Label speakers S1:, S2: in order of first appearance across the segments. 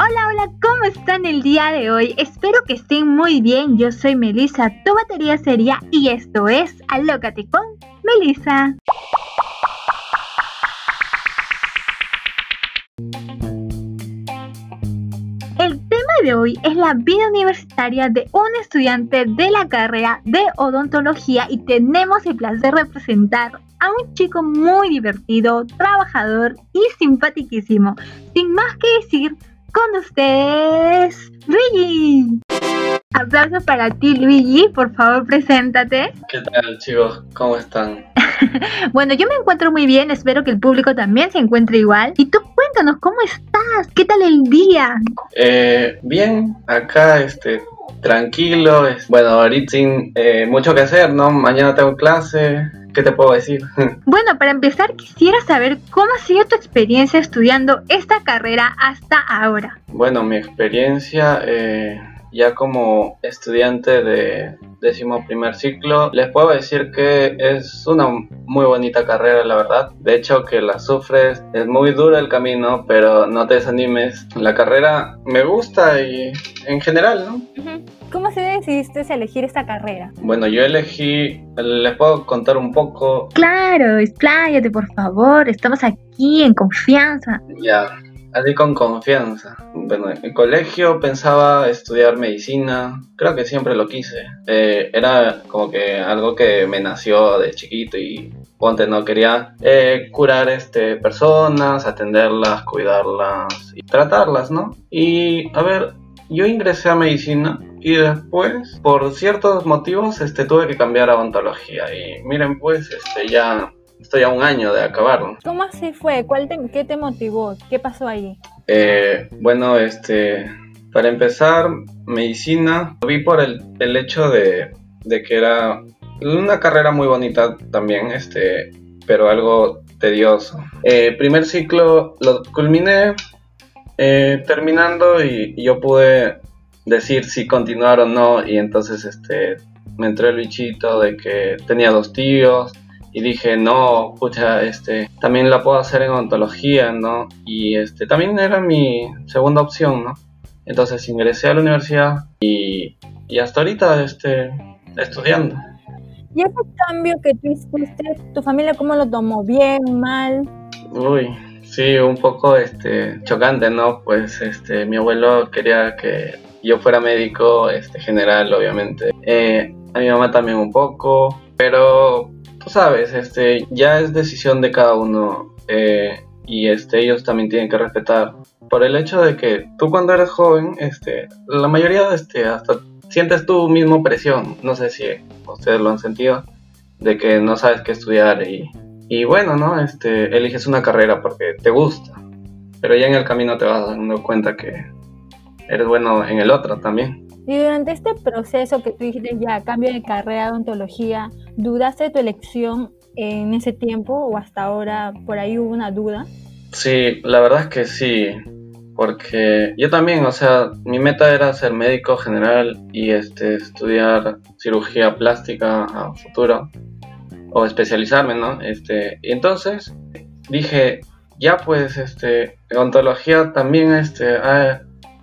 S1: Hola, hola, ¿cómo están el día de hoy? Espero que estén muy bien. Yo soy Melissa, tu batería sería y esto es Alócate con Melissa. Hoy es la vida universitaria de un estudiante de la carrera de odontología y tenemos el placer de presentar a un chico muy divertido, trabajador y simpaticísimo. Sin más que decir, con ustedes, Luigi. Aplauso para ti, Luigi. Por favor, preséntate.
S2: ¿Qué tal, chicos? ¿Cómo están?
S1: bueno, yo me encuentro muy bien. Espero que el público también se encuentre igual. Y tú cuéntanos, ¿cómo estás? ¿Qué tal el día?
S2: Eh, bien, acá, este, tranquilo. Bueno, ahorita sin eh, mucho que hacer, ¿no? Mañana tengo clase. ¿Qué te puedo decir?
S1: bueno, para empezar quisiera saber cómo ha sido tu experiencia estudiando esta carrera hasta ahora.
S2: Bueno, mi experiencia eh, ya como estudiante de décimo primer ciclo, les puedo decir que es una muy bonita carrera, la verdad. De hecho, que la sufres, es muy duro el camino, pero no te desanimes. La carrera me gusta y en general, ¿no?
S1: ¿Cómo se decidiste elegir esta carrera?
S2: Bueno, yo elegí, les puedo contar un poco.
S1: Claro, expláyate por favor, estamos aquí en confianza.
S2: Ya, Así con confianza. Bueno, en el colegio pensaba estudiar medicina, creo que siempre lo quise. Eh, era como que algo que me nació de chiquito y ponte, no quería eh, curar este, personas, atenderlas, cuidarlas y tratarlas, ¿no? Y a ver, yo ingresé a medicina y después, por ciertos motivos, este, tuve que cambiar a odontología. Y miren, pues, este, ya estoy a un año de acabarlo.
S1: ¿Cómo así fue? ¿Cuál ¿Qué te motivó? ¿Qué pasó ahí?
S2: Eh, bueno, este, para empezar, medicina, lo vi por el, el hecho de, de, que era una carrera muy bonita también, este, pero algo tedioso. Eh, primer ciclo lo culminé eh, terminando y, y, yo pude decir si continuar o no y entonces este me entró el bichito de que tenía dos tíos y dije, no, pucha, este, también la puedo hacer en ontología, ¿no? Y este, también era mi segunda opción, ¿no? Entonces ingresé a la universidad y, y hasta ahorita, este, estudiando.
S1: ¿Y ese cambio que tú hiciste, tu familia cómo lo tomó? ¿Bien, mal?
S2: Uy, sí, un poco, este, chocante, ¿no? Pues, este, mi abuelo quería que yo fuera médico, este, general, obviamente. Eh, a mi mamá también un poco, pero sabes, este, ya es decisión de cada uno eh, y este, ellos también tienen que respetar. Por el hecho de que tú cuando eres joven, este, la mayoría, este, hasta sientes tú mismo presión. No sé si ustedes lo han sentido, de que no sabes qué estudiar y, y bueno, ¿no? Este, eliges una carrera porque te gusta, pero ya en el camino te vas dando cuenta que eres bueno en el otro también.
S1: Y durante este proceso que tú dijiste ya, cambio de carrera de odontología, ¿dudaste de tu elección en ese tiempo o hasta ahora por ahí hubo una duda?
S2: Sí, la verdad es que sí, porque yo también, o sea, mi meta era ser médico general y este, estudiar cirugía plástica a futuro o especializarme, ¿no? Este, y entonces dije, ya pues, este, odontología también, este, hay,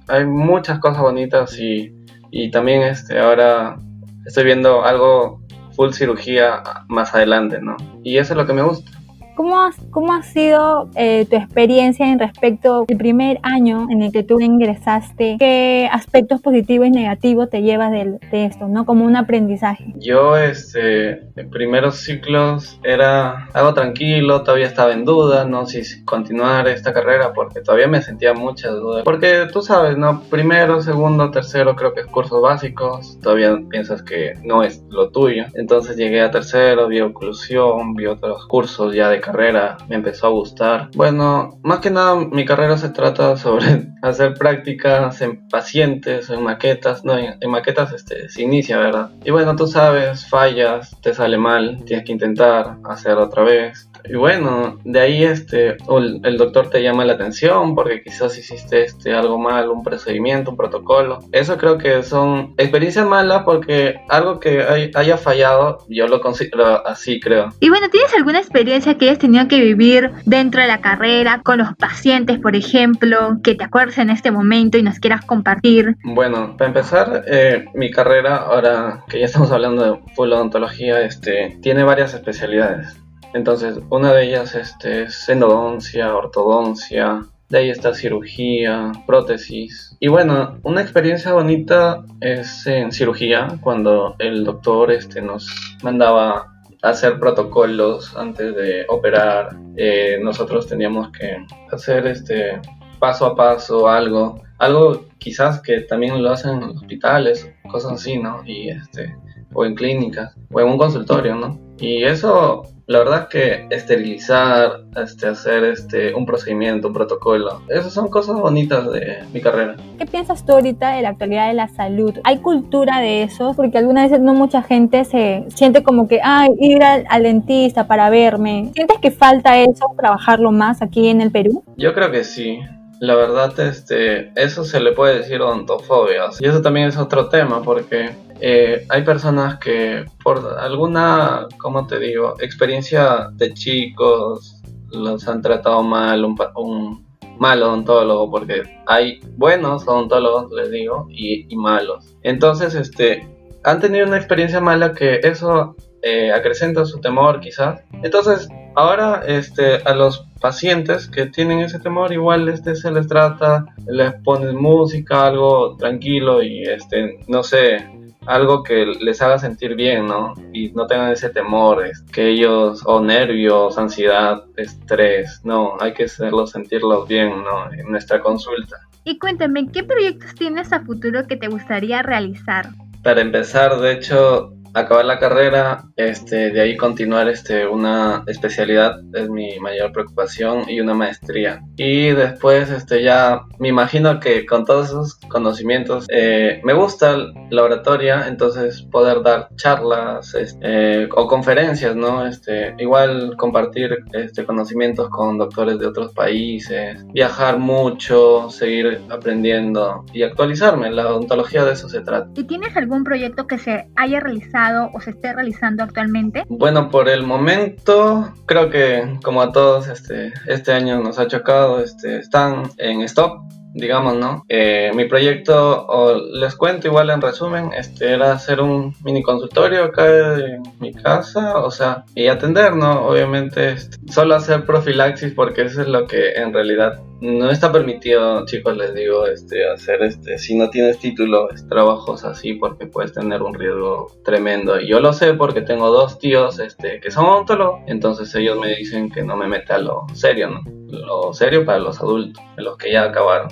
S2: hay muchas cosas bonitas y y también este, ahora estoy viendo algo full cirugía más adelante, ¿no? Y eso es lo que me gusta.
S1: ¿Cómo, ¿Cómo ha sido eh, tu experiencia en respecto al primer año en el que tú ingresaste? ¿Qué aspectos positivos y negativos te llevas de, de esto, no? Como un aprendizaje.
S2: Yo, este, en primeros ciclos era algo tranquilo, todavía estaba en duda, no si continuar esta carrera porque todavía me sentía muchas dudas. Porque tú sabes, ¿no? Primero, segundo, tercero, creo que es cursos básicos, todavía piensas que no es lo tuyo. Entonces llegué a tercero, vi oclusión, vi otros cursos ya de carrera me empezó a gustar. Bueno, más que nada mi carrera se trata sobre hacer prácticas en pacientes, en maquetas, no, en, maquetas este, se inicia, ¿verdad? Y bueno, tú sabes, fallas, te sale mal, tienes que intentar hacer otra vez. Y bueno, de ahí este, el, doctor te llama la atención porque quizás hiciste este, algo mal, un procedimiento, un protocolo. Eso creo que son experiencias malas porque algo que haya fallado, yo lo considero así, creo.
S1: Y bueno, ¿tienes alguna experiencia que hayas tenido que vivir dentro de la carrera con los pacientes, por ejemplo, que te acuerdes en este momento y nos quieras compartir?
S2: Bueno, para empezar, eh, mi carrera, ahora que ya estamos hablando de full odontología, este, tiene varias especialidades. Entonces, una de ellas este, es endodoncia, ortodoncia, de ahí está cirugía, prótesis. Y bueno, una experiencia bonita es en cirugía, cuando el doctor este, nos mandaba hacer protocolos antes de operar. Eh, nosotros teníamos que hacer este paso a paso algo, algo quizás que también lo hacen en hospitales, cosas así, ¿no? Y este, o en clínicas, o en un consultorio, ¿no? Y eso la verdad que esterilizar, este, hacer este, un procedimiento, un protocolo, esas son cosas bonitas de mi carrera.
S3: ¿Qué piensas tú ahorita de la actualidad de la salud? ¿Hay cultura de eso? Porque algunas veces no mucha gente se siente como que, ay, ir al, al dentista para verme. ¿Sientes que falta eso, trabajarlo más aquí en el Perú?
S2: Yo creo que sí. La verdad, este, eso se le puede decir odontofobia. Y eso también es otro tema, porque eh, hay personas que por alguna, como te digo, experiencia de chicos, los han tratado mal, un, un mal odontólogo, porque hay buenos odontólogos, les digo, y, y, malos. Entonces, este, han tenido una experiencia mala que eso eh, acrecenta su temor, quizás. Entonces, ahora, este, a los pacientes que tienen ese temor, igual este se les trata, les pones música, algo tranquilo y este, no sé, algo que les haga sentir bien, ¿no? Y no tengan ese temor, que ellos, o nervios, ansiedad, estrés, no, hay que hacerlos sentirlos bien, ¿no? En nuestra consulta.
S1: Y cuéntame, ¿qué proyectos tienes a futuro que te gustaría realizar?
S2: Para empezar, de hecho, acabar la carrera, este, de ahí continuar este, una especialidad es mi mayor preocupación y una maestría. Y después este, ya me imagino que con todos esos conocimientos eh, me gusta la oratoria, entonces poder dar charlas este, o conferencias, ¿no? Este, igual compartir este, conocimientos con doctores de otros países, viajar mucho, seguir aprendiendo y actualizarme. La odontología de eso se trata.
S1: ¿Y tienes algún proyecto que se haya realizado? O se esté realizando actualmente?
S2: Bueno, por el momento creo que como a todos este, este año nos ha chocado, este, están en stop digamos, ¿no? Eh, mi proyecto, o les cuento igual en resumen, este era hacer un mini consultorio acá en mi casa, o sea, y atender, ¿no? Obviamente, este, solo hacer profilaxis porque eso es lo que en realidad no está permitido, chicos, les digo, este, hacer este, si no tienes título, trabajos así porque puedes tener un riesgo tremendo. Y yo lo sé porque tengo dos tíos, este, que son odontólogos, entonces ellos me dicen que no me meta lo serio, ¿no? Lo serio para los adultos, los que ya acabaron.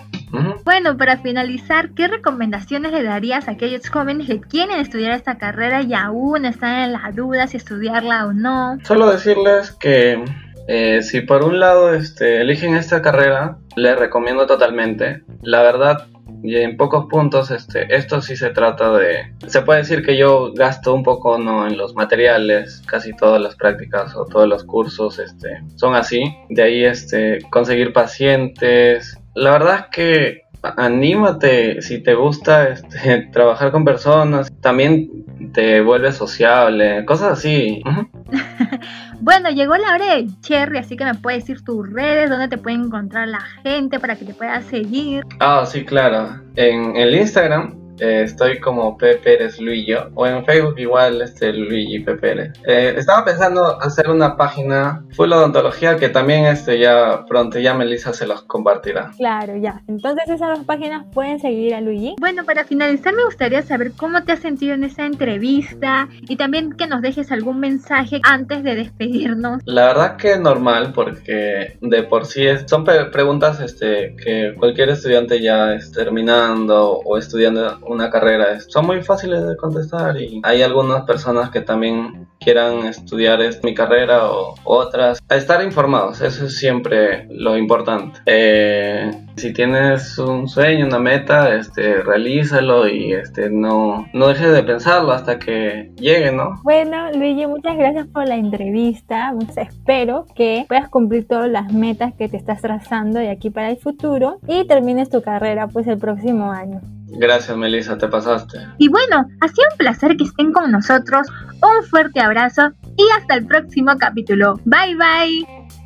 S1: Bueno, para finalizar, ¿qué recomendaciones le darías a aquellos jóvenes que quieren estudiar esta carrera y aún están en la duda si estudiarla o no?
S2: Solo decirles que eh, si por un lado este, eligen esta carrera, les recomiendo totalmente. La verdad, y en pocos puntos, este, esto sí se trata de... Se puede decir que yo gasto un poco ¿no? en los materiales, casi todas las prácticas o todos los cursos este, son así. De ahí este, conseguir pacientes. La verdad es que anímate, si te gusta este, trabajar con personas, también te vuelves sociable, cosas así.
S1: Bueno, llegó la hora de Cherry, así que me puedes decir tus redes, dónde te puede encontrar la gente para que te pueda seguir.
S2: Ah, sí, claro. En el Instagram eh, estoy como P. Pérez Luillo, o en Facebook igual este Luigi P. Pérez. Eh, estaba pensando hacer una página full odontología que también este ya pronto ya Melissa se los compartirá.
S3: Claro, ya. Entonces esas dos páginas pueden seguir a Luigi.
S1: Bueno, para finalizar me gustaría saber cómo te has sentido en esa entrevista y también que nos dejes algún mensaje antes de despedirnos.
S2: La verdad que normal porque de por sí son preguntas este que cualquier estudiante ya es terminando o estudiando una carrera? Son muy fáciles de contestar y hay algunas personas que también quieran estudiar mi carrera o otras. Estar informados, eso es siempre lo importante. Eh, si tienes un sueño, una meta, este, realízalo y este, no, no dejes de pensarlo hasta que llegue, ¿no?
S3: Bueno, Luigi, muchas gracias por la entrevista. espero que puedas cumplir todas las metas que te estás trazando de aquí para el futuro y termines tu carrera pues el próximo año.
S2: Gracias, Melissa, te pasaste.
S1: Y bueno, ha sido un placer que estén con nosotros. Un fuerte abrazo y hasta el próximo capítulo. Bye bye.